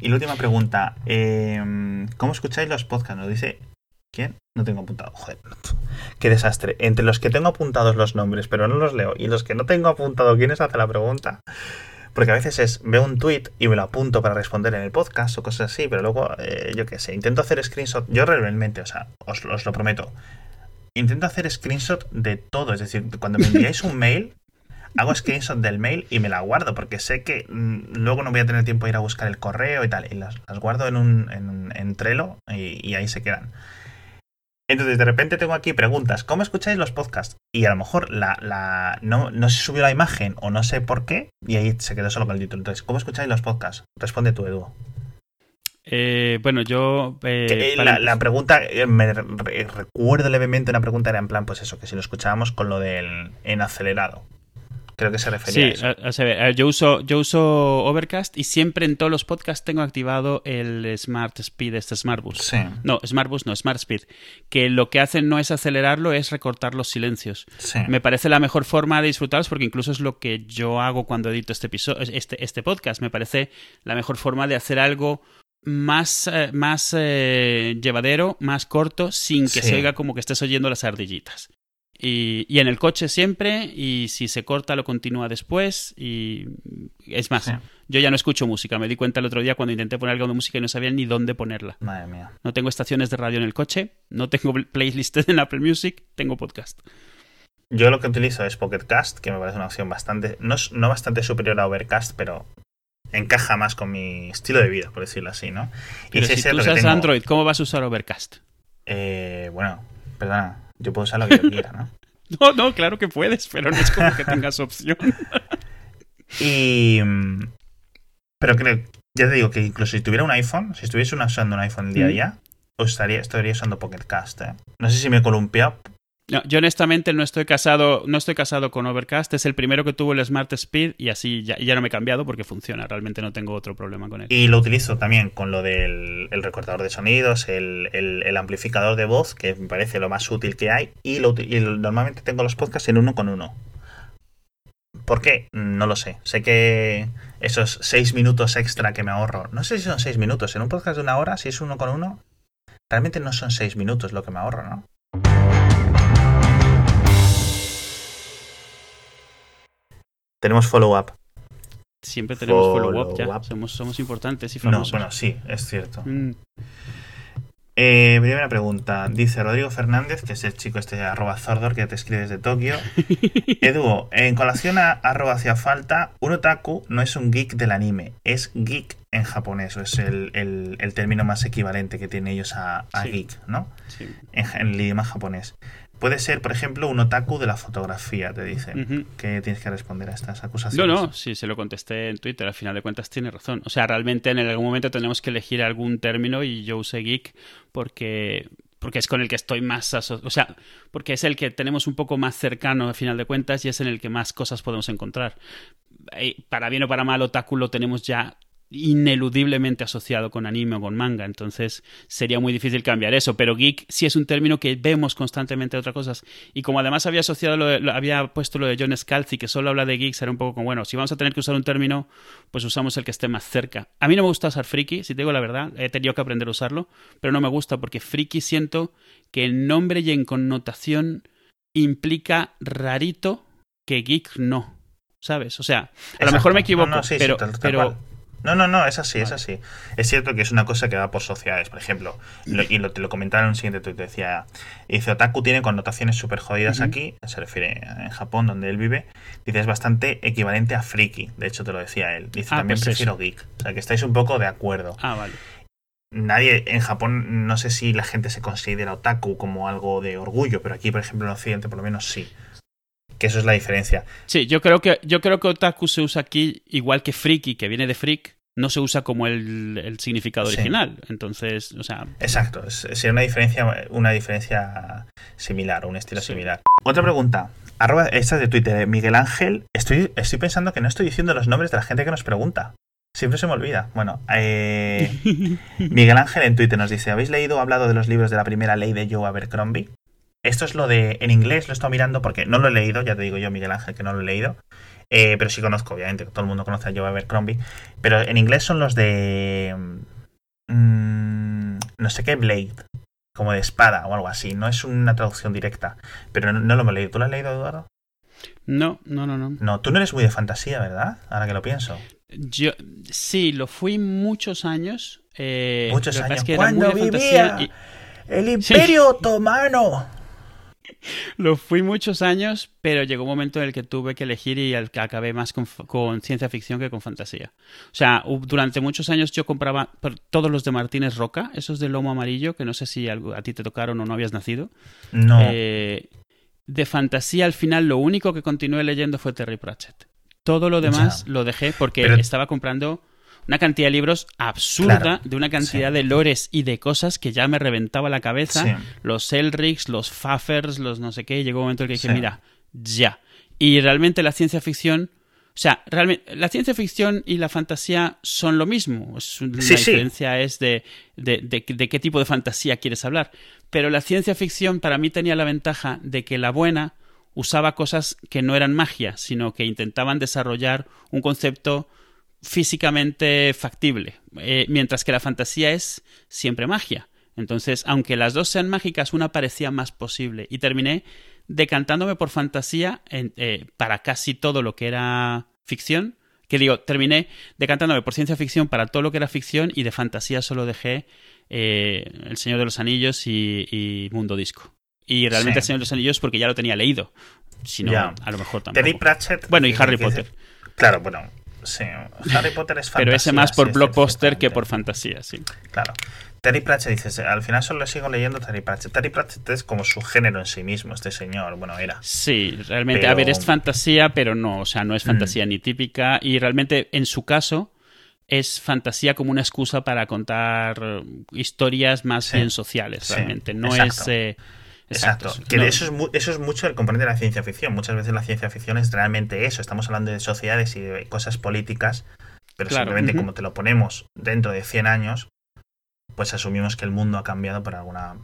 Y la última pregunta. eh, ¿Cómo escucháis los podcasts? Nos dice. ¿Quién? No tengo apuntado. Joder. Qué desastre. Entre los que tengo apuntados los nombres, pero no los leo, y los que no tengo apuntado, ¿quiénes hace la pregunta? Porque a veces es, veo un tweet y me lo apunto para responder en el podcast o cosas así, pero luego, eh, yo qué sé, intento hacer screenshot. Yo realmente, o sea, os lo prometo, intento hacer screenshot de todo. Es decir, cuando me enviáis un mail, hago screenshot del mail y me la guardo, porque sé que mm, luego no voy a tener tiempo de ir a buscar el correo y tal. Y las, las guardo en un en, Trello y, y ahí se quedan. Entonces, de repente tengo aquí preguntas. ¿Cómo escucháis los podcasts? Y a lo mejor la, la, no, no se subió la imagen o no sé por qué, y ahí se quedó solo con el título. Entonces, ¿cómo escucháis los podcasts? Responde tú, Edu. Eh, bueno, yo. eh, eh, la, la pregunta, eh, me re- recuerdo levemente una pregunta, era en plan, pues eso, que si lo escuchábamos con lo del en acelerado. Creo que se refería Sí, a eso. a- a saber, yo uso, yo uso Overcast y siempre en todos los podcasts tengo activado el Smart Speed, este Smart Boost. Sí, No, Smart Boost no, Smart Speed. Que lo que hacen no es acelerarlo, es recortar los silencios. sí. Me parece la mejor forma de disfrutarlos porque incluso es lo que yo hago cuando edito este episodio, este, este podcast. Me parece la mejor forma de hacer algo más, eh, más eh, llevadero, más corto, sin que Sí. se oiga como que estés oyendo las ardillitas. Y, y en el coche siempre, y si se corta lo continúa después, y es más, Sí. yo ya no escucho música, me di cuenta el otro día cuando intenté poner algo de música y no sabía ni dónde ponerla. Madre mía. No tengo estaciones de radio en el coche, no tengo playlist en Apple Music, tengo podcast. Yo lo que utilizo es Pocket Cast, que me parece una opción bastante, no, no bastante superior a Overcast, pero encaja más con mi estilo de vida, por decirlo así, ¿no? Pero sí si tú usas tengo- Android, ¿cómo vas a usar Overcast? Eh, bueno, perdona, yo puedo usar lo que yo quiera, ¿no? No, no, claro que puedes, pero no es como que tengas opción. Y. mm, Pero creo, ya te digo que incluso si tuviera un iPhone, si estuviese usando un iPhone el día a Mm. día, estaría, estaría usando Pocket Cast, ¿eh? No sé si me he columpiado. No, yo honestamente no estoy casado, no estoy casado con Overcast, es el primero que tuvo el Smart Speed y así ya, no me he cambiado porque funciona, realmente no tengo otro problema con él. Y lo utilizo también con lo del el recortador de sonidos, el, amplificador de voz, que me parece lo más útil que hay. Y, y normalmente tengo los podcasts en uno con uno. ¿Por qué? No lo sé. Sé que esos seis minutos extra que me ahorro, no sé si son seis minutos. En un podcast de una hora, si es uno con uno, realmente no son seis minutos lo que me ahorro, ¿no? Tenemos follow-up. Siempre tenemos follow-up ya, somos, somos importantes y No, famosos. bueno, sí, es cierto. Mm, Eh, primera pregunta. Dice Rodrigo Fernández, que es el chico este arroba Zordor que te escribe desde Tokio. Edu, en colación a arroba hacia falta, un otaku no es un geek del anime, es geek en japonés, o es el, el- el término más equivalente que tienen ellos a, a Sí. geek, ¿no? sí. En, en el idioma japonés. Puede ser, por ejemplo, un otaku de la fotografía, te dice. ¿Qué tienes que responder a estas No, acusaciones? no, sí, se lo contesté en Twitter, al final de cuentas tiene razón. O sea, realmente en algún momento tenemos que elegir algún término y yo usé geek porque, porque es con el que estoy más asociado, o sea, porque es el que tenemos un poco más cercano al final de cuentas y es en el que más cosas podemos encontrar. Eh, Para bien o para mal, otaku lo tenemos ya ineludiblemente asociado con anime o con manga, entonces sería muy difícil cambiar eso, pero geek sí es un término que vemos constantemente en otras cosas y como además había asociado lo de- lo- había puesto lo de John Scalzi que solo habla de geeks, era un poco como bueno, si vamos a tener que usar un término, pues usamos el que esté más cerca. A mí no me gusta usar friki, si te digo la verdad, he tenido que aprender a usarlo, pero no me gusta porque friki siento que en nombre y en connotación implica rarito que geek no, ¿sabes? O sea, a lo mejor me equivoco, no, sí, sí, pero, tal- tal pero cual. No, no, no, es así, es así. Es cierto que es una cosa que va por sociedades, por ejemplo. lo- y lo, te lo comentaba en un siguiente tuit, decía, dice, otaku tiene connotaciones súper jodidas aquí, se refiere en Japón, donde él vive, dice, es bastante equivalente a friki, de hecho te lo decía él. Dice, Ah, también pues prefiero geek. O sea, que estáis un poco de acuerdo. Ah, vale. Nadie, en Japón, no sé si la gente se considera otaku como algo de orgullo, pero aquí, por ejemplo, en Occidente, por lo menos sí. Que eso es la diferencia. Sí, yo creo que yo creo que otaku se usa aquí igual que friki, que viene de freak, no se usa como el, el significado Sí. original. Entonces, o sea, Exacto, sería una diferencia, una diferencia similar, un estilo Sí. similar. Otra pregunta. Arroba, esta es de Twitter, eh, Miguel Ángel. Estoy, estoy pensando que no estoy diciendo los nombres de la gente que nos pregunta. Siempre se me olvida. Bueno, eh, Miguel Ángel en Twitter nos dice: ¿Habéis leído o hablado de los libros de la primera ley de Joe Abercrombie? esto es lo de. En inglés lo he estado mirando porque no lo he leído, ya te digo yo, Miguel Ángel, que no lo he leído. Eh, pero sí conozco, obviamente, todo el mundo conoce a Joe Abercrombie. Pero en inglés son los de. mm, no sé qué, Blade. Como de espada o algo así. No es una traducción directa. Pero no, no lo hemos leído. ¿Tú lo has leído, Eduardo? No, no, no, no. No, tú no eres muy de fantasía, ¿verdad? Ahora que lo pienso. Yo sí, lo fui muchos años. eh, Muchos años. que ¡Cuando vivía! y- ¡El Imperio Otomano! Lo fui muchos años, pero llegó un momento en el que tuve que elegir y al que acabé más con, ciencia ficción que con fantasía. O sea, durante muchos años yo compraba todos los de Martínez Roca, esos de lomo amarillo, que no sé si a ti te tocaron o no habías nacido. No. Eh, de fantasía, al final, lo único que continué leyendo fue Terry Pratchett. Todo lo demás Ya. lo dejé porque Pero- estaba comprando una cantidad de libros absurda, Claro, de una cantidad sí. de lores y de cosas que ya me reventaba la cabeza. Sí. Los Elrics, los Faffers, los no sé qué. y Llegó un momento en el que dije, Sí. mira, ya. Y realmente la ciencia ficción. O sea, realmente la ciencia ficción y la fantasía son lo mismo. Es la diferencia es de, de- de- de qué tipo de fantasía quieres hablar. Pero la ciencia ficción para mí tenía la ventaja de que la buena usaba cosas que no eran magia, sino que intentaban desarrollar un concepto físicamente factible, eh, mientras que la fantasía es siempre magia. Entonces, aunque las dos sean mágicas, una parecía más posible. Y terminé decantándome por fantasía en- eh, para casi todo lo que era ficción. Que digo, terminé decantándome por ciencia ficción para todo lo que era ficción y de fantasía solo dejé eh, El Señor de los Anillos y, y Mundo Disco. Y realmente Sí. El Señor de los Anillos porque ya lo tenía leído. Si no, a lo mejor tampoco. Terry Pratchett. Bueno, y Harry Potter. Claro, bueno. Sí. Harry Potter es fantasía. Pero ese más por sí, blockbuster que por fantasía, sí. Claro. Terry Pratchett dices, al final solo sigo leyendo Terry Pratchett. Terry Pratchett es como su género en sí mismo, este señor. Bueno, era. Sí, realmente, Pero- a ver, es fantasía, pero no, o sea, no es Mm. fantasía ni típica y realmente en su caso es fantasía como una excusa para contar historias más Sí. bien sociales, Sí, realmente, no exacto. es... eh, Exacto. exacto, Que no- de eso, es mu- eso es mucho el componente de la ciencia ficción. Muchas veces la ciencia ficción es realmente eso. Estamos hablando de sociedades y de cosas políticas, pero Claro, simplemente como te lo ponemos dentro de 100 años, pues asumimos que el mundo ha cambiado por alguna...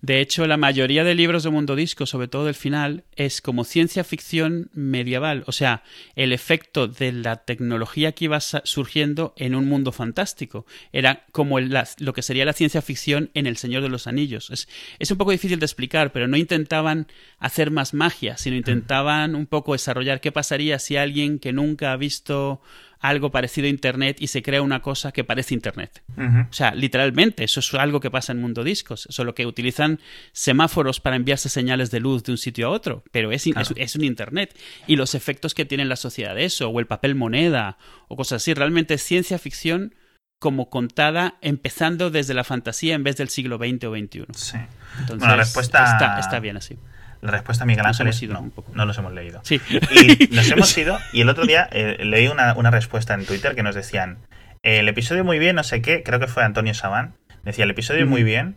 De hecho, la mayoría de libros de Mundo Disco, sobre todo el final, es como ciencia ficción medieval. O sea, el efecto de la tecnología que iba surgiendo en un mundo fantástico. Era como el- la- lo que sería la ciencia ficción en El Señor de los Anillos. Es, es un poco difícil de explicar, pero no intentaban hacer más magia, sino intentaban un poco desarrollar qué pasaría si alguien que nunca ha visto algo parecido a Internet y se crea una cosa que parece Internet. O sea, literalmente, eso es algo que pasa en Mundo Discos. Solo que utilizan semáforos para enviarse señales de luz de un sitio a otro. Pero es, Claro. es, es un Internet. Y los efectos que tiene en la sociedad de eso, o el papel moneda, o cosas así. Realmente es ciencia ficción como contada empezando desde la fantasía en vez del siglo XX o XXI. Sí. Entonces, Bueno, la respuesta- está, está bien así. La respuesta a Miguel Ángel hemos es ido no, un poco. no los hemos leído. Sí. Y nos hemos ido, y el otro día eh, leí una, una respuesta en Twitter que nos decían, el episodio muy bien, no sé qué, creo que fue Antonio Sabán, decía, el episodio muy bien,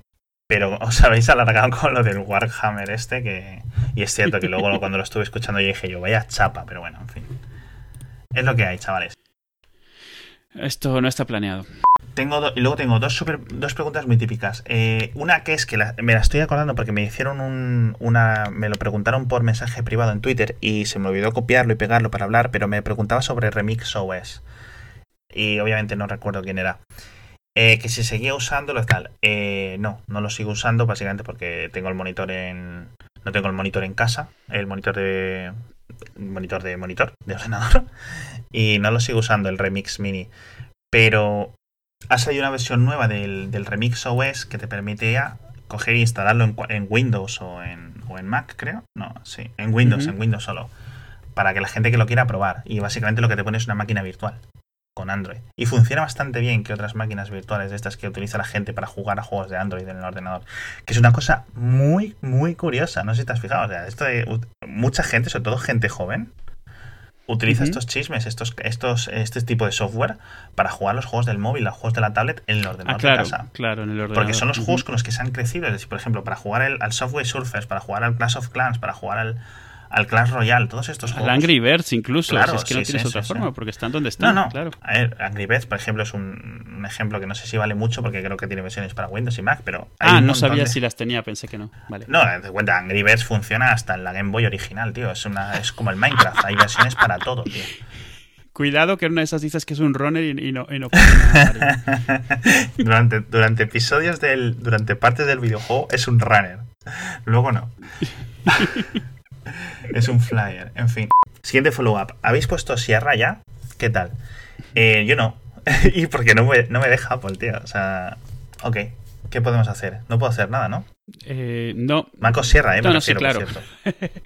pero os habéis alargado con lo del Warhammer este, que... Y es cierto que luego cuando lo estuve escuchando yo dije yo, vaya chapa, pero bueno, en fin. Es lo que hay, chavales. Esto no está planeado. Tengo y luego tengo dos, super- dos preguntas muy típicas. Eh, una que es que me la estoy acordando porque me hicieron un, una. Me lo preguntaron por mensaje privado en Twitter y se me olvidó copiarlo y pegarlo para hablar, pero me preguntaba sobre Remix OS. Y obviamente no recuerdo quién era. Eh, que si seguía usándolo tal. Eh, no, no lo sigo usando básicamente porque tengo el monitor en. No tengo el monitor en casa, el monitor de. Monitor de monitor, de ordenador. Y no lo sigo usando, el Remix Mini. Pero ha salido una versión nueva del, del Remix OS que te permite ya coger e instalarlo en, Windows o en, o en Mac, creo. No, sí, en Windows, en Windows solo. Para que la gente que lo quiera probar. Y básicamente lo que te pone es una máquina virtual con Android. Y funciona bastante bien que otras máquinas virtuales de estas que utiliza la gente para jugar a juegos de Android en el ordenador. Que es una cosa muy, muy curiosa. No sé si te has fijado. O sea, esto de, mucha gente, sobre todo gente joven, utiliza estos chismes, estos, estos, este tipo de software para jugar los juegos del móvil, los juegos de la tablet en el ordenador Ah, claro, de casa. claro, en el ordenador. Porque son los juegos con los que se han crecido. Es decir, por ejemplo, para jugar el- al Software Surfers, para jugar al Clash of Clans, para jugar al, al Clash Royale, todos estos Al juegos. Angry Birds incluso, Claro, si es que no tienes sí, otra sí, forma, porque están donde No, están, no. claro. A ver, Angry Birds, por ejemplo, es un, un ejemplo que no sé si vale mucho porque creo que tiene versiones para Windows y Mac, pero. hay Ah, no sabía de- si las tenía, pensé que no. Vale. No, te cuenta, Angry Birds funciona hasta en la Game Boy original, tío. Es, una, es como el Minecraft, hay versiones para todo, tío. Cuidado que una de esas dices que es un runner y, y no, y no durante, durante episodios del. Durante partes del videojuego es un runner. Luego no. es un flyer. En fin. Siguiente follow-up. ¿Habéis puesto Sierra ya? ¿Qué tal? Eh, yo no. y porque no me, no me deja Apple, tío. O sea. Ok. ¿Qué podemos hacer? No puedo hacer nada, ¿no? Eh, no, Macos Sierra, ¿eh? No, no, sí, claro. cierto.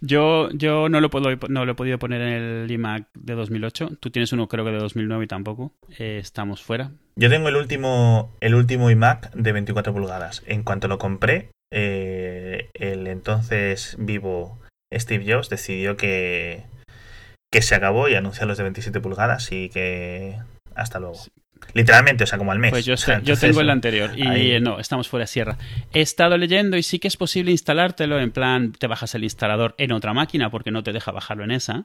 yo, yo no, lo puedo, no lo he podido poner en el iMac de 2008. Tú tienes uno creo que de 2009 y tampoco. Eh, estamos fuera. Yo tengo el último, el último iMac de 24 pulgadas. En cuanto lo compré, eh, el entonces vivo Steve Jobs decidió que, que se acabó y anunció los de 27 pulgadas y que hasta luego. Literalmente, o sea, como al mes. Pues yo, O sea, sé- yo tengo el anterior y ahí- no, estamos fuera de sierra. He estado leyendo y sí que es posible instalártelo, en plan, te bajas el instalador en otra máquina porque no te deja bajarlo en esa.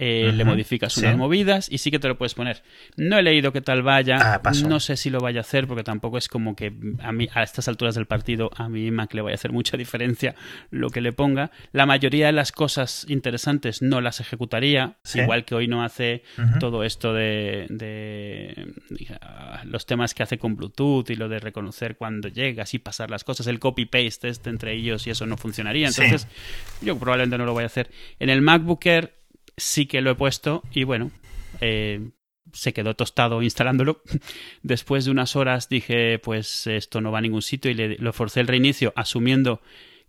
Eh, Le modificas sí. unas movidas y sí que te lo puedes poner. No he leído qué tal vaya, Ah, no sé si lo vaya a hacer porque tampoco es como que a mí a estas alturas del partido a mi Mac le vaya a hacer mucha diferencia lo que le ponga. La mayoría de las cosas interesantes no las ejecutaría, Sí. igual que hoy no hace todo esto de, de, los temas que hace con Bluetooth y lo de reconocer cuando llegas y pasar las cosas, el copy-paste este entre ellos y eso no funcionaría. Sí. Entonces, yo probablemente no lo voy a hacer. En el MacBook Air sí que lo he puesto y bueno, eh, se quedó tostado instalándolo. Después de unas horas dije, pues esto no va a ningún sitio y le, lo forcé el reinicio asumiendo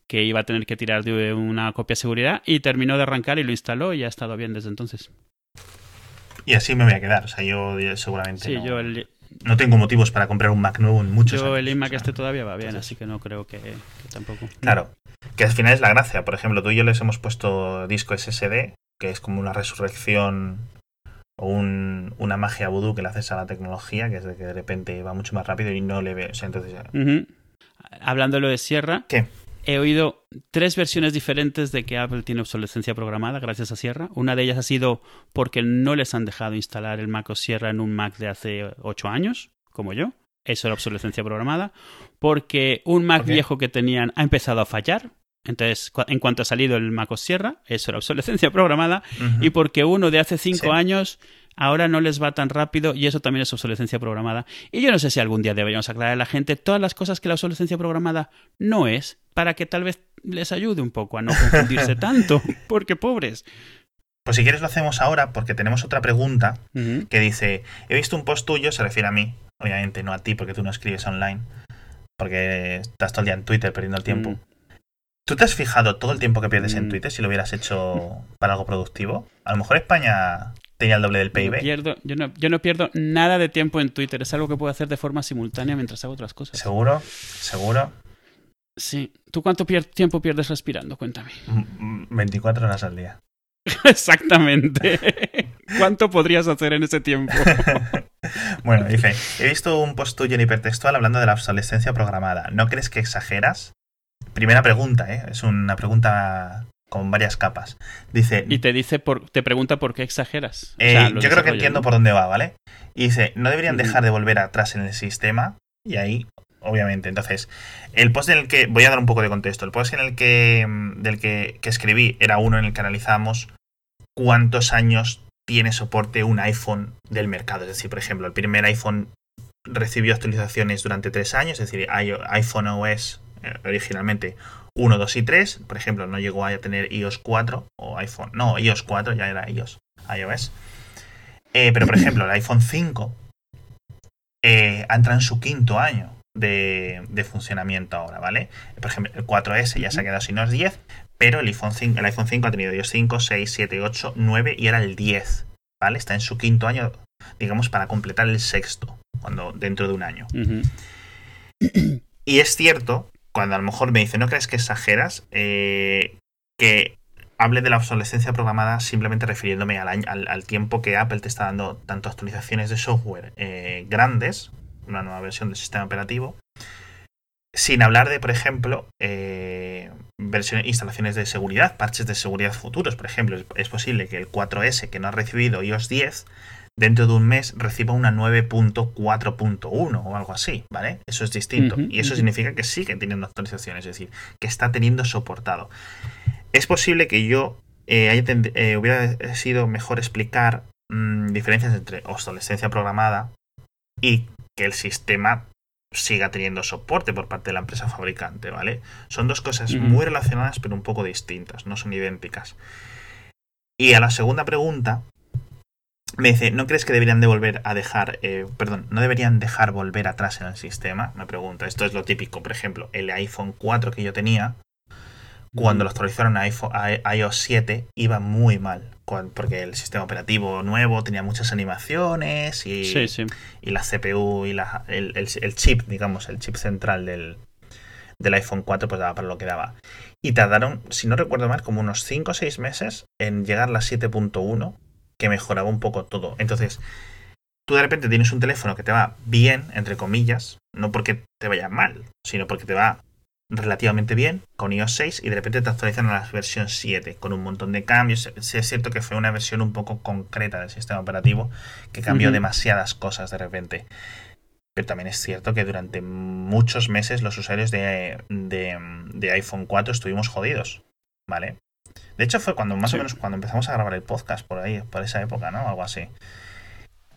que iba a tener que tirar de una copia de seguridad y terminó de arrancar y lo instaló y ha estado bien desde entonces. Y así me voy a quedar. O sea, yo, seguramente Sí, no, yo el, no tengo motivos para comprar un Mac nuevo en muchos yo años. el iMac O sea, este todavía va bien, entonces- así que no creo que, que tampoco. Claro, que al final es la gracia. Por ejemplo, tú y yo les hemos puesto disco SSD, que es como una resurrección o un- una magia vudú que le haces a la tecnología, que es de que de repente va mucho más rápido y no le ve. O sea, entonces, Ujú. Hablando de lo de Sierra, ¿qué? he oído tres versiones diferentes de que Apple tiene obsolescencia programada gracias a Sierra. Una de ellas ha sido porque no les han dejado instalar el Mac OS Sierra en un Mac de hace ocho años, como yo. Eso era obsolescencia programada. Porque un Mac viejo que tenían ha empezado a fallar. Entonces, cu- en cuanto ha salido el Mac OS Sierra, eso era obsolescencia programada. Y porque uno de hace cinco Sí. años ahora no les va tan rápido y eso también es obsolescencia programada. Y yo no sé si algún día deberíamos aclarar a la gente todas las cosas que la obsolescencia programada no es, para que tal vez les ayude un poco a no confundirse tanto, porque pobres. Pues si quieres lo hacemos ahora, porque tenemos otra pregunta que dice: He visto un post tuyo, se refiere a mí, obviamente no a ti, porque tú no escribes online, porque estás todo el día en Twitter perdiendo el tiempo. Mm. ¿Tú te has fijado todo el tiempo que pierdes en Mm. Twitter si lo hubieras hecho para algo productivo? A lo mejor España tenía el doble del PIB. no, pierdo, yo, no, yo no pierdo nada de tiempo en Twitter, es algo que puedo hacer de forma simultánea mientras hago otras cosas. ¿Seguro? ¿Seguro? Sí. ¿Tú cuánto pier- tiempo pierdes respirando? Cuéntame. Mm, mm, 24 horas al día. Exactamente. ¿Cuánto podrías hacer en ese tiempo? bueno, dice, he visto un post tuyo en hipertextual hablando de la obsolescencia programada. ¿No crees que exageras? Primera pregunta, ¿eh? Es una pregunta con varias capas. Dice, Y te dice por, te pregunta por qué exageras. O eh, sea, yo creo que entiendo por dónde va, ¿vale? Y dice, no deberían dejar de volver atrás en el sistema. Y ahí, obviamente, entonces, el post en el que, voy a dar un poco de contexto, el post en el que, mm, del que, que escribí era uno en el que analizamos cuántos años tiene soporte un iPhone del mercado. Es decir, por ejemplo, el primer iPhone recibió actualizaciones durante tres años, es decir, iPhone OS originalmente 1, 2 y 3, por ejemplo, no llegó a tener iOS 4 o iPhone, no, iOS 4 ya era iOS, iOS. Eh, pero por ejemplo, el iPhone 5 eh, entra en su quinto año de, de funcionamiento ahora, ¿vale? Por ejemplo, el 4S ya se ha quedado sin los 10, pero el iPhone 5, el iPhone 5 ha tenido iOS 5, 6, 7, 8, 9 y era el 10, ¿vale? Está en su quinto año, digamos, para completar el sexto, cuando dentro de un año. Ujú. Y es cierto, cuando a lo mejor me dice, ¿no crees que exageras? Eh, que hable de la obsolescencia programada simplemente refiriéndome al, año- al, tiempo que Apple te está dando tanto actualizaciones de software eh, grandes, una nueva versión del sistema operativo, Sin hablar de, por ejemplo, eh, versiones, instalaciones de seguridad, parches de seguridad futuros. Por ejemplo, es, es posible que el 4S que no ha recibido iOS 10 dentro de un mes reciba una 9.4.1 o algo así, ¿vale? Eso es distinto. Y eso ujú. significa que sigue teniendo actualizaciones, es decir, que está teniendo soportado. Es posible que yo eh, haya eh, hubiera sido mejor explicar mm, diferencias entre obsolescencia programada y que el sistema siga teniendo soporte por parte de la empresa fabricante, ¿vale? Son dos cosas muy relacionadas pero un poco distintas, no son idénticas. Y a la segunda pregunta, me dice, ¿no crees que deberían de volver a dejar, eh, perdón, no deberían dejar volver atrás en el sistema? Me pregunta, esto es lo típico, por ejemplo, el iPhone 4 que yo tenía, cuando lo actualizaron a, iPhone, a iOS 7 iba muy mal, porque el sistema operativo nuevo tenía muchas animaciones y, Sí, sí. y la CPU y la, el, el- el chip, digamos, el chip central del, del iPhone 4 pues daba para lo que daba. Y tardaron, si no recuerdo mal, como unos 5 o 6 meses en llegar a la 7.1, que mejoraba un poco todo. Entonces, tú de repente tienes un teléfono que te va bien, entre comillas, no porque te vaya mal, sino porque te va relativamente bien con iOS 6 y de repente te actualizan a la versión 7 con un montón de cambios. Sí es cierto que fue una versión un poco concreta del sistema operativo que cambió demasiadas cosas de repente. Pero también es cierto que durante muchos meses los usuarios de, de, de iPhone 4 estuvimos jodidos, ¿vale? De hecho fue cuando más Sí. o menos cuando empezamos a grabar el podcast por ahí, por esa época, ¿no? Algo así.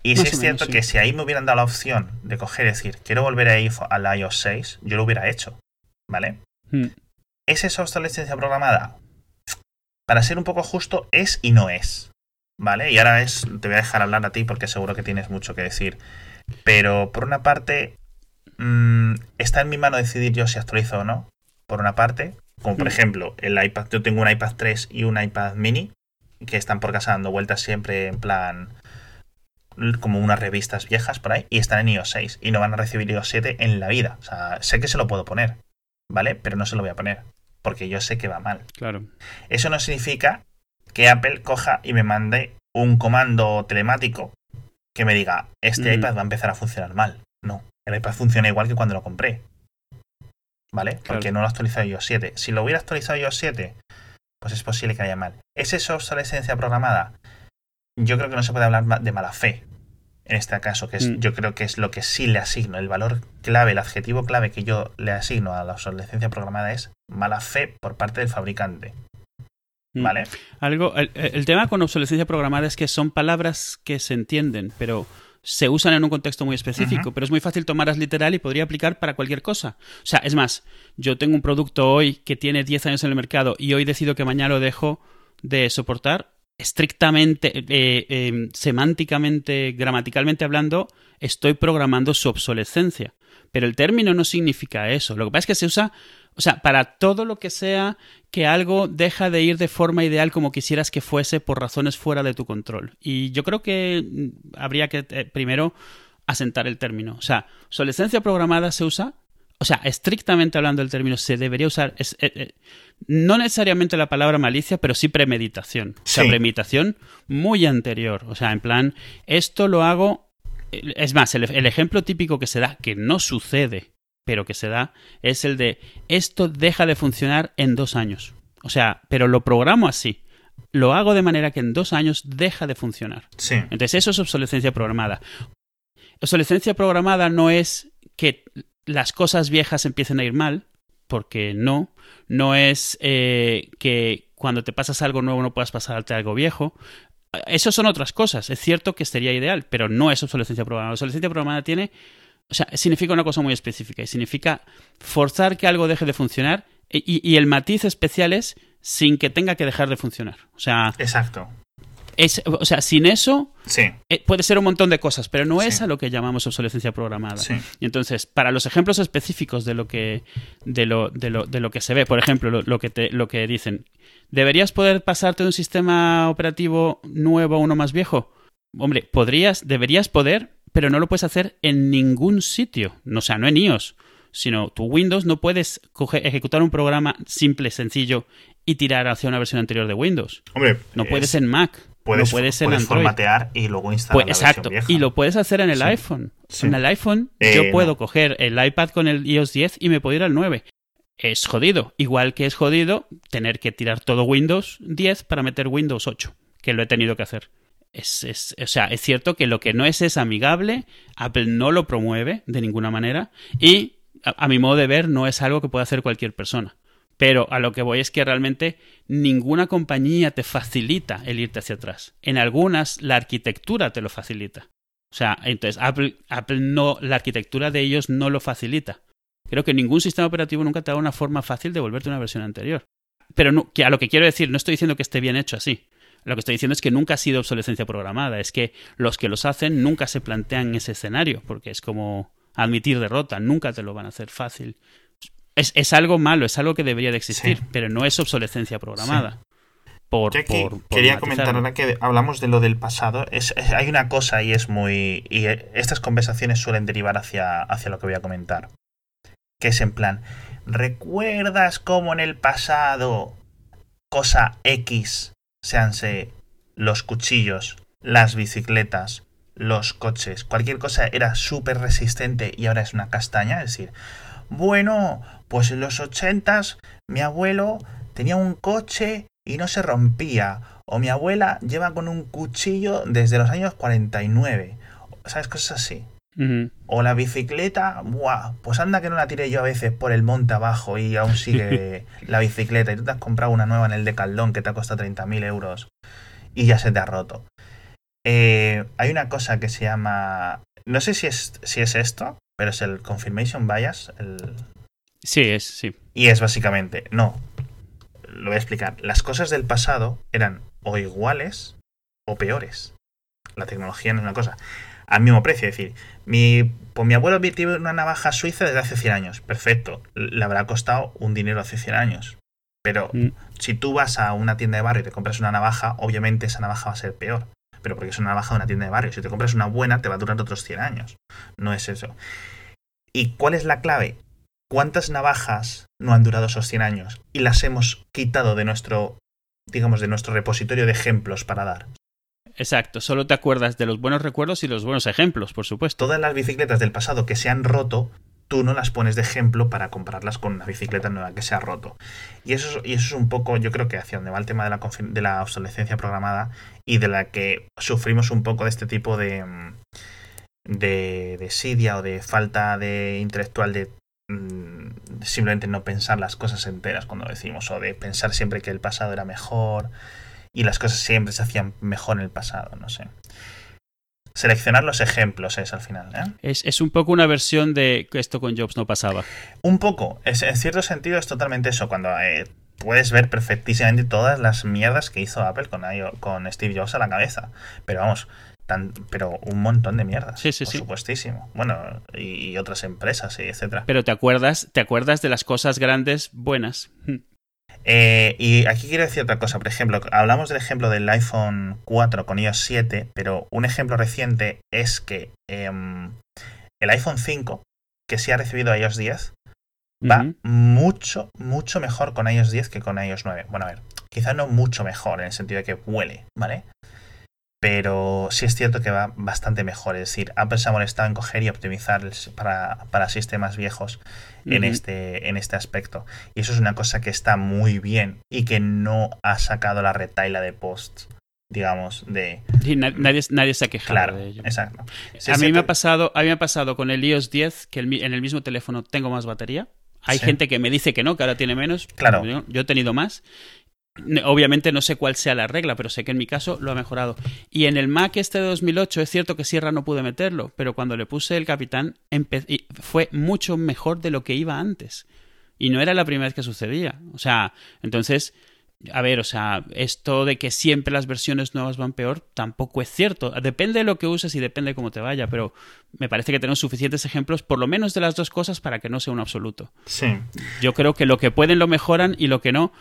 Y sí es cierto menos, sí. que si ahí me hubieran dado la opción de coger y decir, quiero volver a iPhone, al iOS 6, yo lo hubiera hecho, ¿vale? Mm. ¿Es esa obsolescencia programada? Para ser un poco justo, es y no es. ¿Vale? Y ahora es, te voy a dejar hablar a ti porque seguro que tienes mucho que decir. Pero por una parte, mm, está en mi mano decidir yo si actualizo o no. Por una parte, como por ejemplo, el iPad, yo tengo un iPad 3 y un iPad mini que están por casa dando vueltas siempre en plan como unas revistas viejas por ahí y están en iOS 6 y no van a recibir iOS 7 en la vida. O sea, sé que se lo puedo poner, ¿vale? Pero no se lo voy a poner porque yo sé que va mal. Claro. Eso no significa que Apple coja y me mande un comando telemático que me diga, este Mm. iPad va a empezar a funcionar mal. No, el iPad funciona igual que cuando lo compré. ¿Vale? Porque no lo ha actualizado iOS 7. Si lo hubiera actualizado iOS 7, pues es posible que haya mal. ¿Es eso obsolescencia programada? Yo creo que no se puede hablar de mala fe. En este caso, que es, Mm. yo creo que es lo que sí le asigno. El valor clave, el adjetivo clave que yo le asigno a la obsolescencia programada es mala fe por parte del fabricante. Mm. ¿Vale? Algo, el, el tema con obsolescencia programada es que son palabras que se entienden, pero se usan en un contexto muy específico, pero es muy fácil tomarlas literal y podría aplicar para cualquier cosa. O sea, es más, yo tengo un producto hoy que tiene 10 años en el mercado y hoy decido que mañana lo dejo de soportar, estrictamente, eh, eh, semánticamente, gramaticalmente hablando, estoy programando su obsolescencia. Pero el término no significa eso. Lo que pasa es que se usa, o sea, para todo lo que sea que algo deja de ir de forma ideal como quisieras que fuese por razones fuera de tu control. Y yo creo que mm, habría que eh, primero asentar el término. O sea, obsolescencia programada se usa, o sea, estrictamente hablando del término, se debería usar, es, eh, eh, no necesariamente la palabra malicia, pero sí premeditación. O sea, Sí. premeditación muy anterior. O sea, en plan, esto lo hago es más, el, el, ejemplo típico que se da, que no sucede, pero que se da, es el de esto deja de funcionar en dos años. O sea, pero lo programo así. Lo hago de manera que en dos años deja de funcionar. Sí. Entonces eso es obsolescencia programada. Obsolescencia programada no es que las cosas viejas empiecen a ir mal, porque no. No es eh, que cuando te pasas algo nuevo no puedas pasarte algo viejo. Eso son otras cosas. Es cierto que sería ideal, pero no es obsolescencia programada. Obsolescencia programada tiene. O sea, significa una cosa muy específica y significa forzar que algo deje de funcionar y, y el matiz especial es sin que tenga que dejar de funcionar. O sea. Exacto. Es, o sea, sin eso sí. eh, puede ser un montón de cosas, pero no Sí. es a lo que llamamos obsolescencia programada. Sí. Y entonces, para los ejemplos específicos de lo que, de lo, de lo, de lo que se ve, por ejemplo, lo, lo que te, lo que dicen, ¿deberías poder pasarte de un sistema operativo nuevo a uno más viejo? Hombre, podrías, deberías poder, pero no lo puedes hacer en ningún sitio. O sea, no en iOS, sino tu Windows no puedes coger- ejecutar un programa simple, sencillo y tirar hacia una versión anterior de Windows. Hombre, No es- puedes en Mac. Puedes, no puede ser puedes Android. formatear y luego instalar Pues, la exacto, vieja. y lo puedes hacer en el Sí. iPhone. Sí. En el iPhone Eh, yo puedo no. coger el iPad con el iOS 10 y me puedo ir al 9. Es jodido, igual que es jodido tener que tirar todo Windows 10 para meter Windows 8, que lo he tenido que hacer. Es, o sea, es cierto que lo que no es es amigable, Apple no lo promueve de ninguna manera y a, mi modo de ver no es algo que pueda hacer cualquier persona. Pero a lo que voy es que realmente ninguna compañía te facilita el irte hacia atrás. En algunas la arquitectura te lo facilita. O sea, entonces Apple, no, la arquitectura de ellos no lo facilita. Creo que ningún sistema operativo nunca te da una forma fácil de volverte a una versión anterior. Pero que a lo que quiero decir, no estoy diciendo que esté bien hecho así. Lo que estoy diciendo es que nunca ha sido obsolescencia programada. Es que los que los hacen nunca se plantean ese escenario, porque es como admitir derrota. Nunca te lo van a hacer fácil. Es, es algo malo, es algo que debería de existir, Sí. pero no es obsolescencia programada. Por, Yo aquí por- por quería comentar ahora que hablamos de lo del pasado. Es, es- hay una cosa y es muy. Y eh, estas conversaciones suelen derivar hacia, hacia lo que voy a comentar. Que es en plan. ¿Recuerdas cómo en el pasado cosa X, seanse los cuchillos, las bicicletas, los coches, cualquier cosa era súper resistente y ahora es una castaña? Es decir, bueno, pues en los ochentas mi abuelo tenía un coche y no se rompía. O mi abuela lleva con un cuchillo desde los años 49. ¿Sabes? Cosas así. O la bicicleta, ¡buah! Pues anda que no la tiré yo a veces por el monte abajo y aún sigue la bicicleta. Y tú te has comprado una nueva en el Decaldón que te ha costado 30.000 euros y ya se te ha roto. Eh, hay una cosa que se llama. No sé si es, si es esto, pero es el Confirmation Bias. el- Sí, es, sí. y es básicamente, no, lo voy a explicar. Las cosas del pasado eran o iguales o peores. La tecnología no es una cosa. Al mismo precio, es decir, mi, pues mi abuelo tiene una navaja suiza desde hace 100 años. Perfecto. Le habrá costado un dinero hace 100 años. Pero Mm. si tú vas a una tienda de barrio y te compras una navaja, obviamente esa navaja va a ser peor. Pero porque es una navaja de una tienda de barrio. Si te compras una buena, te va a durar otros 100 años. No es eso. ¿Y cuál es la clave? ¿Cuántas navajas no han durado esos 100 años? Y las hemos quitado de nuestro, digamos, de nuestro repositorio de ejemplos para dar. Exacto, solo te acuerdas de los buenos recuerdos y los buenos ejemplos, por supuesto. Todas las bicicletas del pasado que se han roto, tú no las pones de ejemplo para compararlas con una bicicleta nueva que se ha roto. Y eso, es- y eso es un poco, yo creo que hacia donde va el tema de la, de la obsolescencia programada y de la que sufrimos un poco de este tipo de, mm, de desidia o de falta de intelectual de mm, simplemente no pensar las cosas enteras cuando decimos, o de pensar siempre que el pasado era mejor y las cosas siempre se hacían mejor en el pasado, no sé. Seleccionar los ejemplos es al final, ¿eh? Es, es un poco una versión de que esto con Jobs no pasaba. Un poco, es, en cierto sentido es totalmente eso, cuando eh, puedes ver perfectísimamente todas las mierdas que hizo Apple con, con Steve Jobs a la cabeza. Pero vamos, tan, pero un montón de mierdas. Sí, sí, por sí. supuestísimo. Bueno, y, y otras empresas, y etcétera. Pero te acuerdas, te acuerdas de las cosas grandes buenas. Eh, y aquí quiero decir otra cosa. Por ejemplo, hablamos del ejemplo del iPhone 4 con iOS 7, pero un ejemplo reciente es que em, el iPhone 5, que sí ha recibido iOS 10, va mucho, mucho mejor con iOS 10 que con iOS 9. Bueno, a ver, quizá no mucho mejor en el sentido de que huele, ¿vale? Pero sí es cierto que va bastante mejor. Es decir, Apple se ha molestado en coger y optimizar para, para sistemas viejos en, este, en este aspecto. Y eso es una cosa que está muy bien y que no ha sacado la retaila de posts, digamos, de... Sí, nadie, nadie se ha quejado Claro, de ello. exacto. Sí, a mí me ha pasado, a mí me ha pasado con el iOS 10 que el en el mismo teléfono tengo más batería. Hay Sí. gente que me dice que no, que ahora tiene menos. Claro. Yo, yo he tenido más. Obviamente no sé cuál sea la regla, pero sé que en mi caso lo ha mejorado. Y en el Mac este de 2008 es cierto que Sierra no pude meterlo, pero cuando le puse el Capitán fue mucho mejor de lo que iba antes. Y no era la primera vez que sucedía. O sea, entonces, a ver, o sea, esto de que siempre las versiones nuevas van peor tampoco es cierto. Depende de lo que uses y depende de cómo te vaya, pero me parece que tenemos suficientes ejemplos, por lo menos de las dos cosas, para que no sea un absoluto. Sí, Yo creo que lo que pueden lo mejoran y lo que no,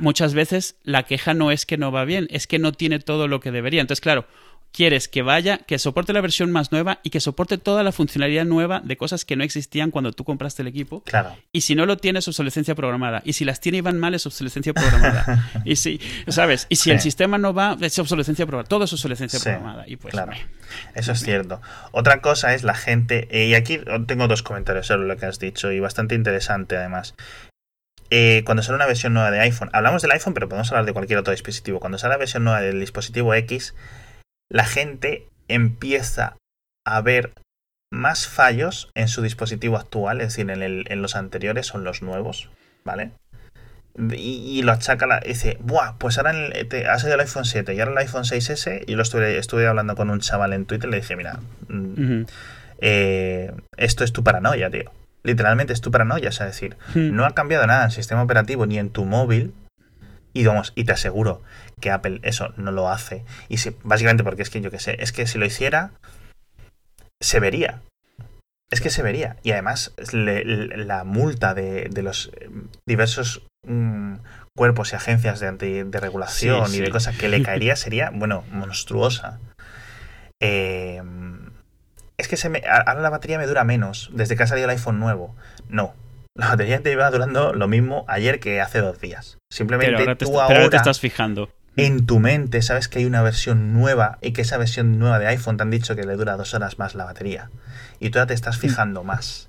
muchas veces la queja no es que no va bien, es que no tiene todo lo que debería. Entonces, claro, quieres que vaya, que soporte la versión más nueva y que soporte toda la funcionalidad nueva de cosas que no existían cuando tú compraste el equipo. Claro. Y si no lo tienes, obsolescencia programada. Y si las tiene y van mal, es obsolescencia programada. y si, ¿sabes? Y si el sistema no va, es obsolescencia programada. Todo es obsolescencia Sí, programada. Y pues, claro. Eso es cierto. Otra cosa es la gente, eh, y aquí tengo dos comentarios sobre lo que has dicho, y bastante interesante además. Eh, cuando sale una versión nueva de iPhone, hablamos del iPhone, pero podemos hablar de cualquier otro dispositivo. Cuando sale la versión nueva del dispositivo X, la gente empieza a ver más fallos en su dispositivo actual, es decir, en, el- en los anteriores son los nuevos, ¿vale? Y, y lo achaca, la, dice, Buah, pues ahora el- te- ha salido el iPhone 7 y ahora el iPhone 6S. Y lo estuve, estuve hablando con un chaval en Twitter y le dije, mira, mm, eh, esto es tu paranoia, tío. Literalmente es tu paranoia, es decir, Hmm. no ha cambiado nada en el sistema operativo ni en tu móvil. Y vamos, y te aseguro que Apple eso no lo hace. Y si, básicamente porque es que yo que sé, es que si lo hiciera, se vería. Es que se vería. Y además, le- le- la multa de, de los eh, diversos mm, cuerpos y agencias de, anti- de regulación Sí, y de cosas que le caería sería, bueno, monstruosa. Eh, es que se me, a- ahora la batería me dura menos desde que ha salido el iPhone nuevo. No. La batería te iba durando lo mismo ayer que hace dos días. Simplemente Pero ahora te, tú está- pero ahora te ahora estás fijando. en tu mente sabes que hay una versión nueva y que esa versión nueva de iPhone te han dicho que le dura dos horas más la batería. Y tú te estás fijando más.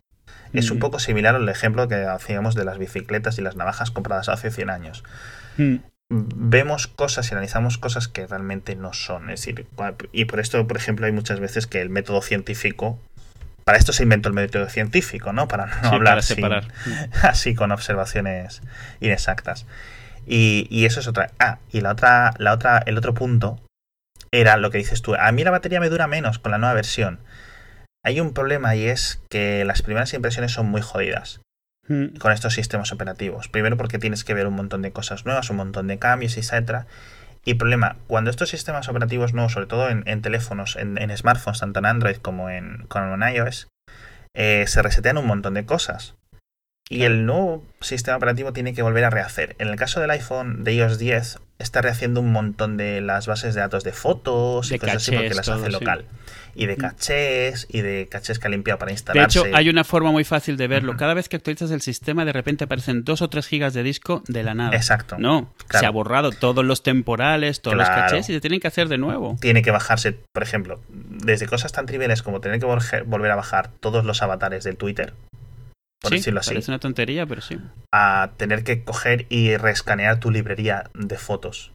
Es un Mm. poco similar al ejemplo que hacíamos de las bicicletas y las navajas compradas hace 100 años. Mm. Vemos cosas y analizamos cosas que realmente no son. Es decir, y por esto, por ejemplo, hay muchas veces que el método científico. Para esto se inventó el método científico, ¿no? Para no Sí, hablar para sin- separar. así con observaciones inexactas. Y, y eso es otra. Ah, y la otra, la otra, el otro punto era lo que dices tú. A mí la batería me dura menos con la nueva versión. Hay un problema y es que las primeras impresiones son muy jodidas Con estos sistemas operativos. Primero porque tienes que ver un montón de cosas nuevas, un montón de cambios, etcétera. Y problema, cuando estos sistemas operativos nuevos, sobre todo en, en teléfonos, en, smartphones, tanto en Android como en, como iOS, eh, se resetean un montón de cosas. Y el nuevo sistema operativo tiene que volver a rehacer. En el caso del iPhone de iOS 10, está rehaciendo un montón de las bases de datos de fotos y De cosas así porque las todo, hace sí. local. Y de Mm. cachés, y de cachés que ha limpiado para De instalarse. hecho, hay una forma muy fácil de verlo. Cada vez que actualizas el sistema, de repente aparecen 2 o 3 gigas de disco de la nada. Exacto. No, Claro. se ha borrado todos los temporales, todos Claro. los cachés y se tienen que hacer de nuevo. tiene que bajarse, por ejemplo, desde cosas tan triviales como tener que volver a bajar todos los avatares del Twitter, por sí, decirlo así, parece una tontería, pero sí. a tener que coger y reescanear tu librería de fotos.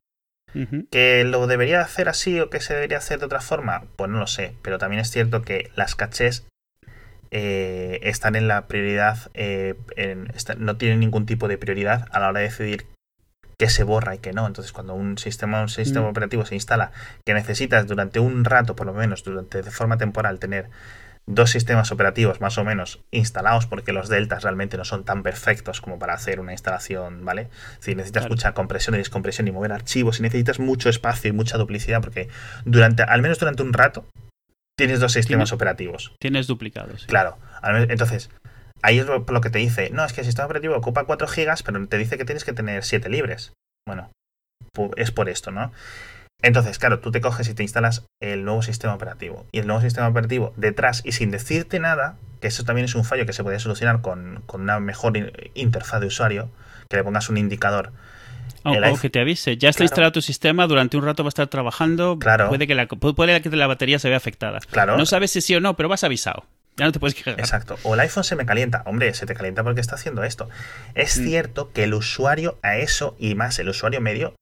¿Que lo debería hacer así o que se debería hacer de otra forma? Pues no lo sé, pero también es cierto que las cachés eh, están en la prioridad, eh, en- está- no tienen ningún tipo de prioridad a la hora de decidir qué se borra y qué no. Entonces, cuando un sistema, un sistema Mm. operativo se instala, que necesitas durante un rato, por lo menos, durante de forma temporal, tener dos sistemas operativos más o menos instalados, porque los deltas realmente no son tan perfectos como para hacer una instalación, ¿vale? Si necesitas Claro. mucha compresión y descompresión y mover archivos, si necesitas mucho espacio y mucha duplicidad, porque durante, al menos durante un rato, tienes dos sistemas operativos. Tienes duplicados. sí. Claro. Entonces, ahí es lo, lo que te dice, no, es que el sistema operativo ocupa 4 gigas, pero te dice que tienes que tener 7 libres. Bueno, es por esto, ¿no? Entonces, claro, tú te coges y te instalas el nuevo sistema operativo. Y el nuevo sistema operativo detrás y sin decirte nada, que eso también es un fallo que se podría solucionar con, con una mejor in- interfaz de usuario, que le pongas un indicador. O, el o iPhone- que te avise, ya está Claro. instalado tu sistema, durante un rato va a estar trabajando, Claro. puede, que la, pu- puede que la batería se vea afectada. Claro. No sabes si sí o no, pero vas avisado. Ya no te puedes quejar. Exacto. O el iPhone se me calienta. Hombre, se te calienta porque está haciendo esto. Es Mm. cierto que el usuario a eso, y más el usuario medio,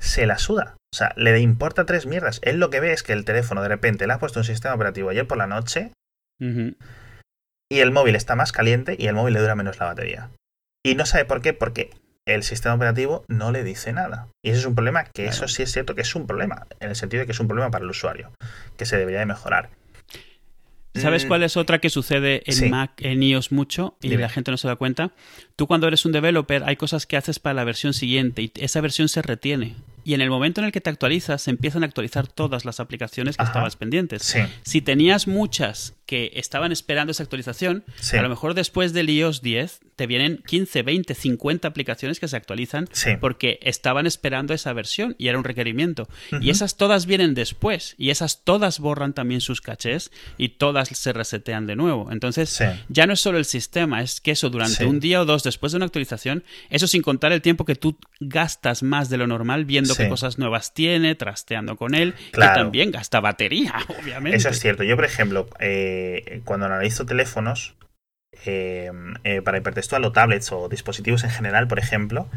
se la suda. O sea, le importa tres mierdas. Él lo que ve es que el teléfono de repente le ha puesto un sistema operativo ayer por la noche y el móvil está más caliente y el móvil le dura menos la batería. Y no sabe por qué, porque el sistema operativo no le dice nada. Y eso es un problema que Claro. eso sí es cierto que es un problema, en el sentido de que es un problema para el usuario, que se debería de mejorar. ¿Sabes Mm, cuál es otra que sucede en Sí. Mac, en iOS mucho y Dime. la gente no se da cuenta? Tú cuando eres un developer hay cosas que haces para la versión siguiente y esa versión se retiene y en el momento en el que te actualizas, se empiezan a actualizar todas las aplicaciones que Ajá. estabas pendientes. Sí. Si tenías muchas que estaban esperando esa actualización, Sí. a lo mejor después del iOS 10 te vienen 15, 20, 50 aplicaciones que se actualizan Sí. porque estaban esperando esa versión y era un requerimiento. Ujú. Y esas todas vienen después y esas todas borran también sus cachés y todas se resetean de nuevo. Entonces, Sí. ya no es solo el sistema, es que eso durante un día o dos después de una actualización, eso sin contar el tiempo que tú gastas más de lo normal viendo Sí. qué cosas nuevas tiene, trasteando con él, Claro. que también gasta batería, obviamente. Eso es cierto. Yo, por ejemplo, eh, cuando analizo teléfonos eh, eh, para hipertextual o tablets o dispositivos en general, por ejemplo,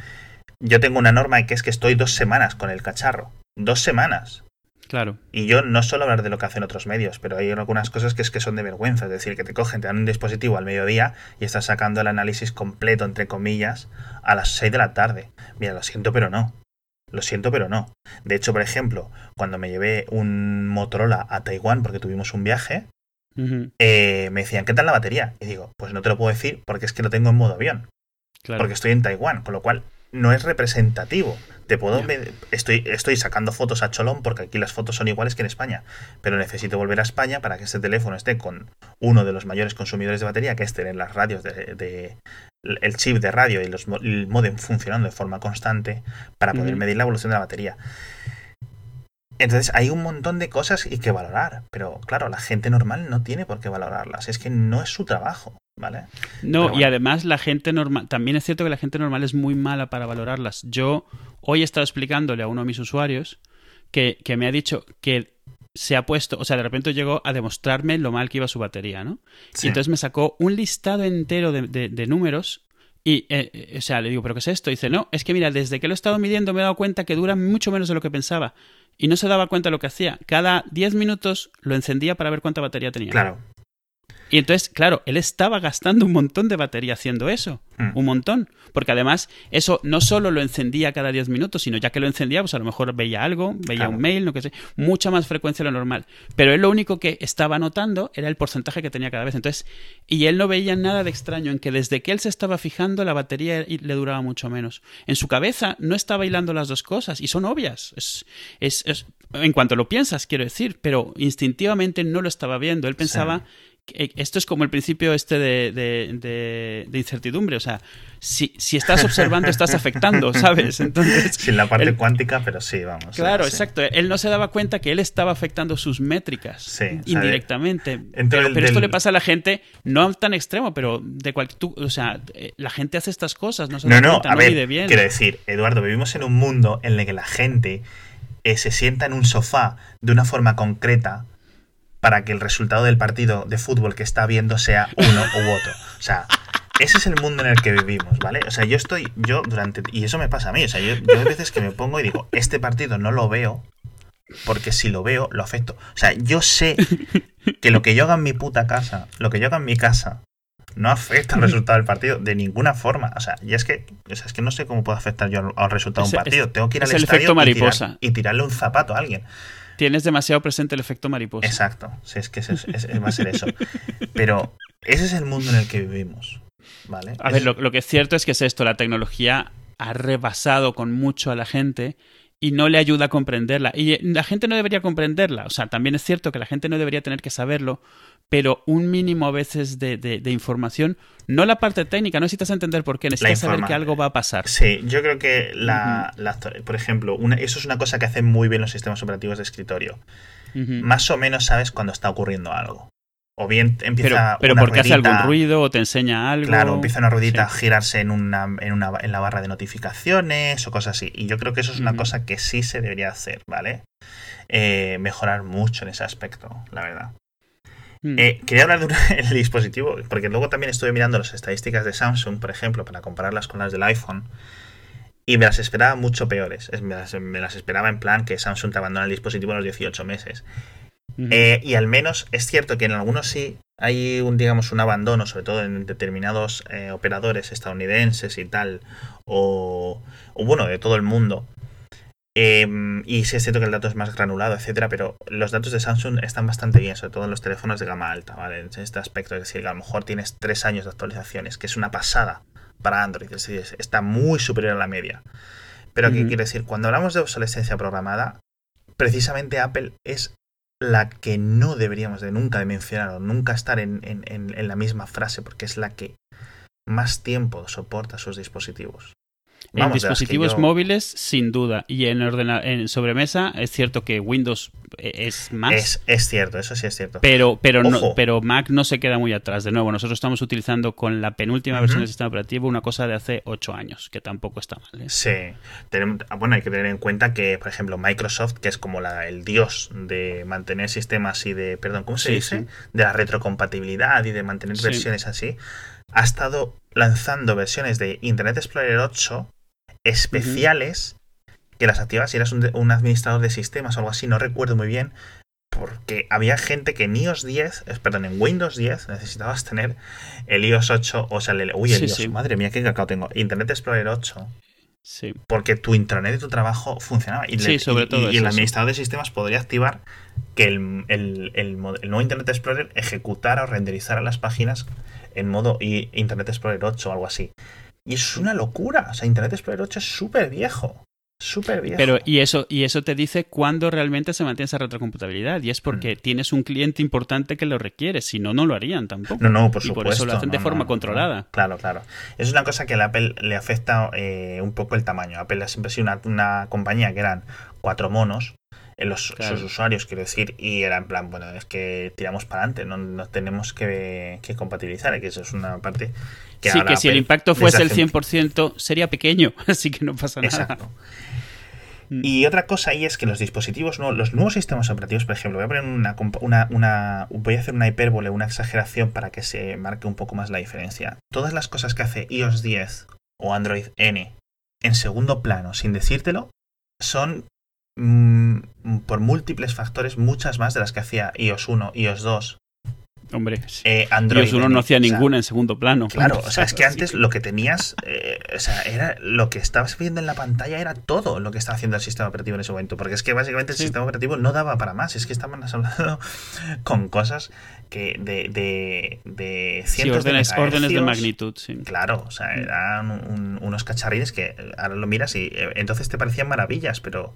yo tengo una norma que es que estoy dos semanas con el cacharro. Dos semanas. Claro. Y yo no suelo hablar de lo que hacen otros medios, pero hay algunas cosas que es que son de vergüenza. Es decir, que te cogen, te dan un dispositivo al mediodía y estás sacando el análisis completo, entre comillas, a las 6 de la tarde. Mira, lo siento, pero no. Lo siento, pero no. De hecho, por ejemplo, cuando me llevé un Motorola a Taiwán porque tuvimos un viaje, eh, me decían, ¿qué tal la batería? Y digo, pues no te lo puedo decir porque es que lo tengo en modo avión, Claro. porque estoy en Taiwán, con lo cual no es representativo. Te puedo estoy, estoy sacando fotos a cholón porque aquí las fotos son iguales que en España, pero necesito volver a España para que este teléfono esté con uno de los mayores consumidores de batería, que es tener las radios de, de- el chip de radio y los, el modem funcionando de forma constante para poder medir la evolución de la batería. Entonces hay un montón de cosas y que valorar, pero claro, la gente normal no tiene por qué valorarlas, es que no es su trabajo, ¿vale? No, y además la gente normal, también es cierto que la gente normal es muy mala para valorarlas. Yo hoy he estado explicándole a uno de mis usuarios que, que me ha dicho que se ha puesto, o sea, de repente llegó a demostrarme lo mal que iba su batería, ¿no? Sí. Y entonces me sacó un listado entero de, de- de números y, eh, eh, o sea, le digo, ¿pero qué es esto? Dice, no, es que mira, desde que lo he estado midiendo me he dado cuenta que dura mucho menos de lo que pensaba. Y no se daba cuenta de lo que hacía. Cada 10 minutos lo encendía para ver cuánta batería tenía. Claro. Y entonces, claro, él estaba gastando un montón de batería haciendo eso. Mm. Un montón. Porque además, eso no solo lo encendía cada 10 minutos, sino ya que lo encendía, pues a lo mejor veía algo, veía Claro. un mail, no que sé, mucha más frecuencia de lo normal. Pero él lo único que estaba notando era el porcentaje que tenía cada vez. Entonces, y él no veía nada de extraño en que desde que él se estaba fijando, la batería le duraba mucho menos. En su cabeza no estaba hilando las dos cosas, y son obvias. Es, es, es- en cuanto lo piensas, quiero decir, pero instintivamente no lo estaba viendo. Él pensaba esto es como el principio este de, de- de- de incertidumbre. O sea, si, si estás observando, estás afectando, ¿sabes? Entonces. Sin la parte él- cuántica, pero sí, vamos. Claro, sí. exacto. Él no se daba cuenta que él estaba afectando sus métricas Sí, indirectamente. pero del- esto le pasa a la gente, no tan extremo, pero de cualquier. O sea, eh, la gente hace estas cosas, no se No, da no, cuenta, a no ver, mide bien. quiero decir, Eduardo, vivimos en un mundo en el que la gente eh, se sienta en un sofá de una forma concreta para que el resultado del partido de fútbol que está viendo sea uno u otro. O sea, ese es el mundo en el que vivimos, ¿vale? O sea, yo estoy, yo durante, y eso me pasa a mí, o sea, yo, yo hay veces que me pongo y digo, este partido no lo veo, porque si lo veo, lo afecto. O sea, yo sé que lo que yo haga en mi puta casa, lo que yo haga en mi casa, no afecta al resultado del partido de ninguna forma. O sea, y es que, o sea, es que no sé cómo puedo afectar yo al, al resultado de un partido. es- Tengo que ir es al el estadio efecto y tirar- mariposa. Y, tirarle un zapato a alguien. Tienes demasiado presente el efecto mariposa. Exacto. Si es que es- es- es- va a ser eso. Pero ese es el mundo en el que vivimos. ¿Vale? A ver, lo, lo que es cierto es que es esto, la tecnología ha rebasado con mucho a la gente y no le ayuda a comprenderla. Y eh, la gente no debería comprenderla. O sea, también es cierto que la gente no debería tener que saberlo, pero un mínimo a veces de, de- de información, no la parte técnica, no necesitas entender por qué, necesitas saber que algo va a pasar. Sí, yo creo que la, la- por ejemplo, una- eso es una cosa que hacen muy bien los sistemas operativos de escritorio. Más o menos sabes cuando está ocurriendo algo. O bien Pero, empieza pero una porque hace algún ruido o te enseña algo. Claro, empieza una ruedita Sí. a girarse en una, en una en la barra de notificaciones o cosas así. Y yo creo que eso es una cosa que sí se debería hacer, ¿vale? Eh, mejorar mucho en ese aspecto, la verdad. Mm. Eh, quería hablar de un- el dispositivo, porque luego también estuve mirando las estadísticas de Samsung, por ejemplo, para compararlas con las del iPhone. Y me las esperaba mucho peores. Es- Me las, me las esperaba en plan que Samsung te abandona el dispositivo a los 18 meses. Eh, y al menos es cierto que en algunos sí hay un, digamos, un abandono, sobre todo en determinados eh, operadores estadounidenses y tal, o, o bueno, de todo el mundo. Eh, y sí es cierto que el dato es más granulado, etcétera, pero los datos de Samsung están bastante bien, sobre todo en los teléfonos de gama alta, ¿vale? En este aspecto, es decir, que a lo mejor tienes tres años de actualizaciones, que es una pasada para Android, es decir, está muy superior a la media. Pero ¿qué Ujú. quiero decir? Cuando hablamos de obsolescencia programada, precisamente Apple es la que no deberíamos de nunca de mencionar o nunca estar en, en- en- en la misma frase, porque es la que más tiempo soporta sus dispositivos. En Vamos, dispositivos yo- móviles, sin duda. Y en, ordena en sobremesa, es cierto que Windows eh, es más. Es, es cierto, eso sí es cierto. Pero, pero, no, pero Mac no se queda muy atrás. De nuevo, nosotros estamos utilizando con la penúltima versión del sistema operativo una cosa de hace 8 años, que tampoco está mal. ¿eh? Sí, tenemos, ah, bueno, hay que tener en cuenta que, por ejemplo, Microsoft, que es como la, el dios de mantener sistemas y de, perdón, ¿cómo se Sí, dice? sí. De la retrocompatibilidad y de mantener Sí. versiones así, ha estado lanzando versiones de Internet Explorer 8 especiales que las activas si eras un, administrador de sistemas o algo así, no recuerdo muy bien, porque había gente que en iOS 10, eh, perdón, en Windows 10 necesitabas tener el iOS 8, o sea, el, uy, el Sí, iOS, sí. madre mía, qué cacao tengo, Internet Explorer 8 Sí. porque tu intranet de tu trabajo funcionaba. Y, Sí, le- sobre y- todo y es el administrador de sistemas podría activar que el, el- el el nuevo Internet Explorer ejecutara o renderizara las páginas en modo Internet Explorer 8 o algo así. Y es una locura. O sea, Internet Explorer 8 es súper viejo. Súper viejo. Pero, y eso, y eso te dice cuándo realmente se mantiene esa retrocompatibilidad. Y es porque Mm. tienes un cliente importante que lo requiere. Si no, no lo harían tampoco. No, no, por y supuesto. por eso lo hacen de forma no, no. controlada. Claro, claro. Es una cosa que a Apple le afecta eh, un poco el tamaño. Apple ha siempre sido una, una compañía que eran cuatro monos en los Claro. sus usuarios, quiero decir, y era en plan, bueno, es que tiramos para adelante, no, no tenemos que, que compatibilizar, que eso es una parte que sí, ahora que si el impacto fuese el hace- 100%, sería pequeño. Así que no pasa nada. Exacto. Mm. Y otra cosa ahí es que los dispositivos, no, los nuevos sistemas operativos, por ejemplo, voy a poner una, compa- una, una- voy a hacer una hipérbole, una exageración para que se marque un poco más la diferencia. Todas las cosas que hace iOS 10 o Android N en segundo plano, sin decírtelo, son mm, por múltiples factores muchas más de las que hacía iOS 1, iOS 2, Hombre, eh, Android. Uno N. no hacía O sea, ninguna en segundo plano. Claro, o sea, es que antes lo que tenías, eh, o sea, era lo que estabas viendo en la pantalla era todo lo que estaba haciendo el sistema operativo en ese momento, porque es que básicamente el Sí. sistema operativo no daba para más, es que estaban hablando con cosas que de, de, de Sí, cientos órdenes, de órdenes de magnitud, sí. Claro, o sea, eran un- unos cacharrines que ahora lo miras y eh, entonces te parecían maravillas, pero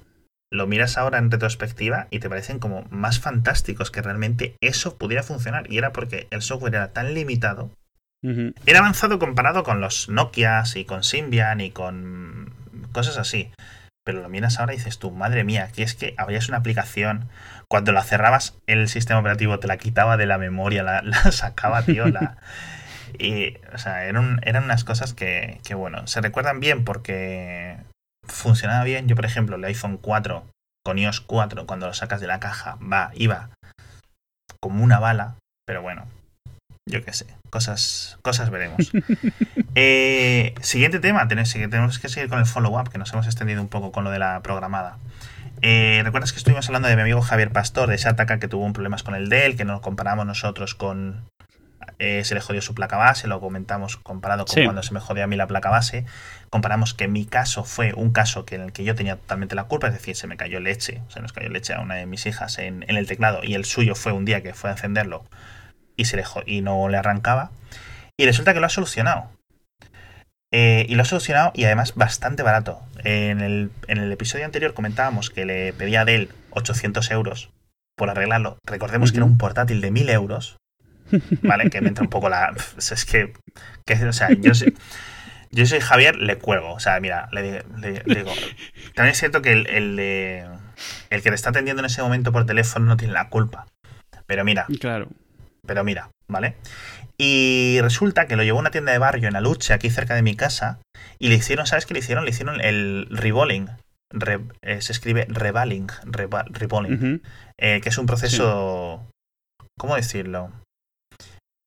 lo miras ahora en retrospectiva y te parecen como más fantásticos que realmente eso pudiera funcionar. Y era porque el software era tan limitado era avanzado comparado con los Nokias y con Symbian y con cosas así. Pero lo miras ahora y dices tú, madre mía, aquí es que habías una aplicación, cuando la cerrabas, el sistema operativo te la quitaba de la memoria, la, la sacaba, tío, la... Y, o sea, eran, eran unas cosas que, que, bueno, se recuerdan bien porque funcionaba bien. Yo, por ejemplo, el iPhone 4 con iOS 4, cuando lo sacas de la caja, va, iba como una bala, pero bueno, yo qué sé, cosas, cosas veremos. Eh, siguiente tema, tenemos, tenemos que seguir con el follow-up, que nos hemos extendido un poco con lo de la programada. Eh, ¿Recuerdas que estuvimos hablando de mi amigo Javier Pastor, de Shataka, que tuvo un problemas con el Dell, que nos comparamos nosotros con... eh, se le jodió su placa base, lo comentamos comparado con Sí. cuando se me jodió a mí la placa base. Comparamos que mi caso fue un caso que en el que yo tenía totalmente la culpa, es decir, se me cayó leche, se nos cayó leche a una de mis hijas en, en el teclado y el suyo fue un día que fue a encenderlo y, se le, y no le arrancaba. Y resulta que lo ha solucionado. Eh, y lo ha solucionado y además bastante barato. En el, en el episodio anterior comentábamos que le pedía a Dell 800 euros por arreglarlo. Recordemos que era un portátil de 1000 euros. ¿Vale? Que me entra un poco la. Es que. que, o sea, yo soy, yo soy Javier, le cuelgo. O sea, mira, le, le- le digo. También es cierto que el, el, de- el que te está atendiendo en ese momento por teléfono no tiene la culpa. Pero mira, Claro. pero mira, ¿vale? Y resulta que lo llevó a una tienda de barrio en Aluche, aquí cerca de mi casa, y le hicieron, ¿sabes qué le hicieron? Le hicieron el reballing. Re- eh, se escribe reballing, reba- reballing, Ujú. eh, que es un proceso, ¿cómo decirlo?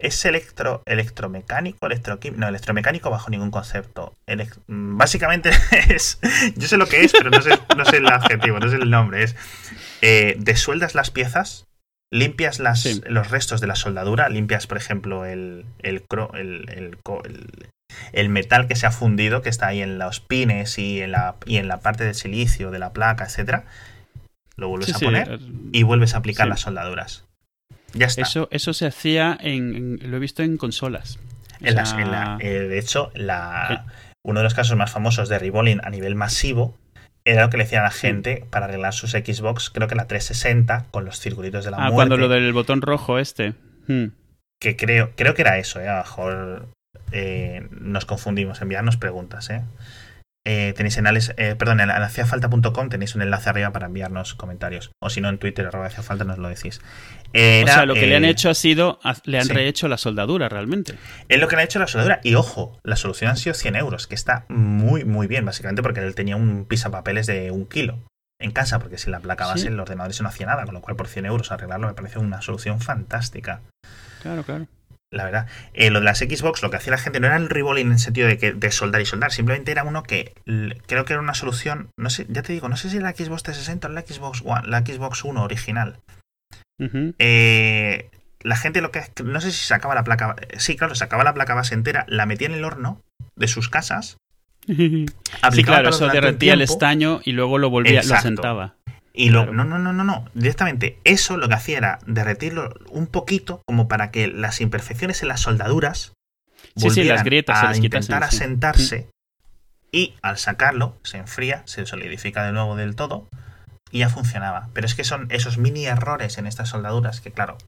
Es electro, electromecánico, electroquímico, no, electromecánico bajo ningún concepto. Mm, básicamente es, yo sé lo que es, pero no sé, no sé el adjetivo, no sé el nombre. Es, eh, desueldas las piezas, limpias las, Sí. los restos de la soldadura, limpias, por ejemplo, el, el, cro- el, el co- el- el metal que se ha fundido, que está ahí en los pines y en la, y en la parte del silicio de la placa, etcétera. Lo vuelves Sí, a poner eh, y vuelves a aplicar las soldaduras. Ya está. Eso, eso se hacía en, en- Lo he visto en consolas. En las- sea, en la- eh, de hecho, la, uno de los casos más famosos de rebolling a nivel masivo era lo que le decían a la gente para arreglar sus Xbox, creo que la 360, con los circulitos de la Ah, muerte. cuando lo del botón rojo este. Hmm. Que creo, creo que era eso, ¿eh? A lo mejor eh, nos confundimos. Enviarnos preguntas, ¿eh? Eh, tenéis en ales- eh, perdón, en haciafalta.com tenéis un enlace arriba para enviarnos comentarios. O si no, en Twitter, arroba haciafalta, nos lo decís. Era, o sea, lo que le han hecho ha sido, le han sí. rehecho la soldadura realmente. Es lo que le ha hecho la soldadura. Y ojo, la solución han sido 100 euros, que está muy, muy bien, básicamente porque él tenía un pisapapeles de un kilo en casa, porque sin la placa Sí. base el ordenador eso no hacía nada, con lo cual por 100 euros arreglarlo me parece una solución fantástica. Claro, claro. La verdad. Eh, lo de las Xbox, lo que hacía la gente no era el rebolling en el sentido de, que, de soldar y soldar, simplemente era uno que creo que era una solución, no sé, ya te digo, no sé si la Xbox 360 o la Xbox One, la Xbox 1 original. Eh, la gente lo que no sé si sacaba la placa, sí, claro, sacaba la placa base entera, la metía en el horno de sus casas, sí, claro, eso derretía el estaño y luego lo volvía, lo asentaba. Y lo, Claro. no, no, no, no, no. Directamente, eso lo que hacía era derretirlo un poquito, como para que las imperfecciones en las soldaduras Sí, sí, las volvieran se a quitasen, intentar sí. asentarse. Y al sacarlo, se enfría, se solidifica de nuevo del todo y ya funcionaba. Pero es que son esos mini errores en estas soldaduras que, claro,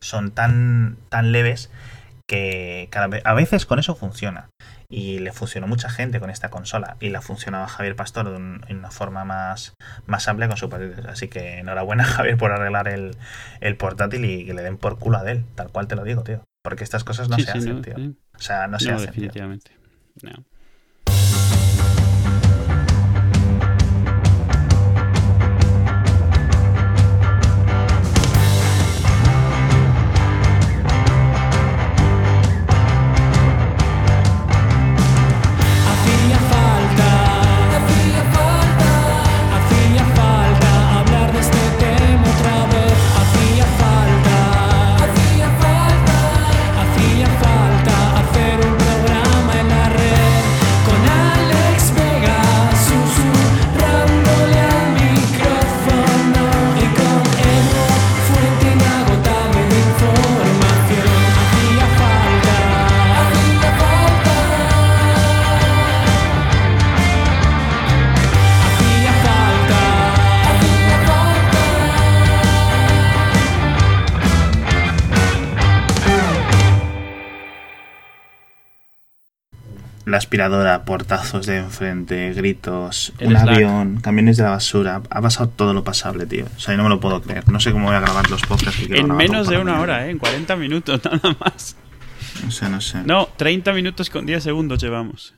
son tan, tan leves que cada vez, a veces con eso funciona. Y le funcionó mucha gente con esta consola. Y la funcionaba Javier Pastor de un- en una forma más, más amplia con su portátil. Así que enhorabuena, Javier, por arreglar el, el portátil y que le den por culo a él. Tal cual te lo digo, tío. Porque estas cosas no Sí, se sí, hacen, no, tío. sí. O sea, no se No, hacen. tío. definitivamente. No. Aspiradora, portazos de enfrente, gritos, El un Slack. avión, camiones de la basura. Ha pasado todo lo pasable, tío. O sea, no me lo puedo creer. No sé cómo voy a grabar los podcasts que quiero En menos de una hora, ¿eh? En 40 minutos nada más. No sé, no sé. No, 30 minutos con 10 segundos llevamos.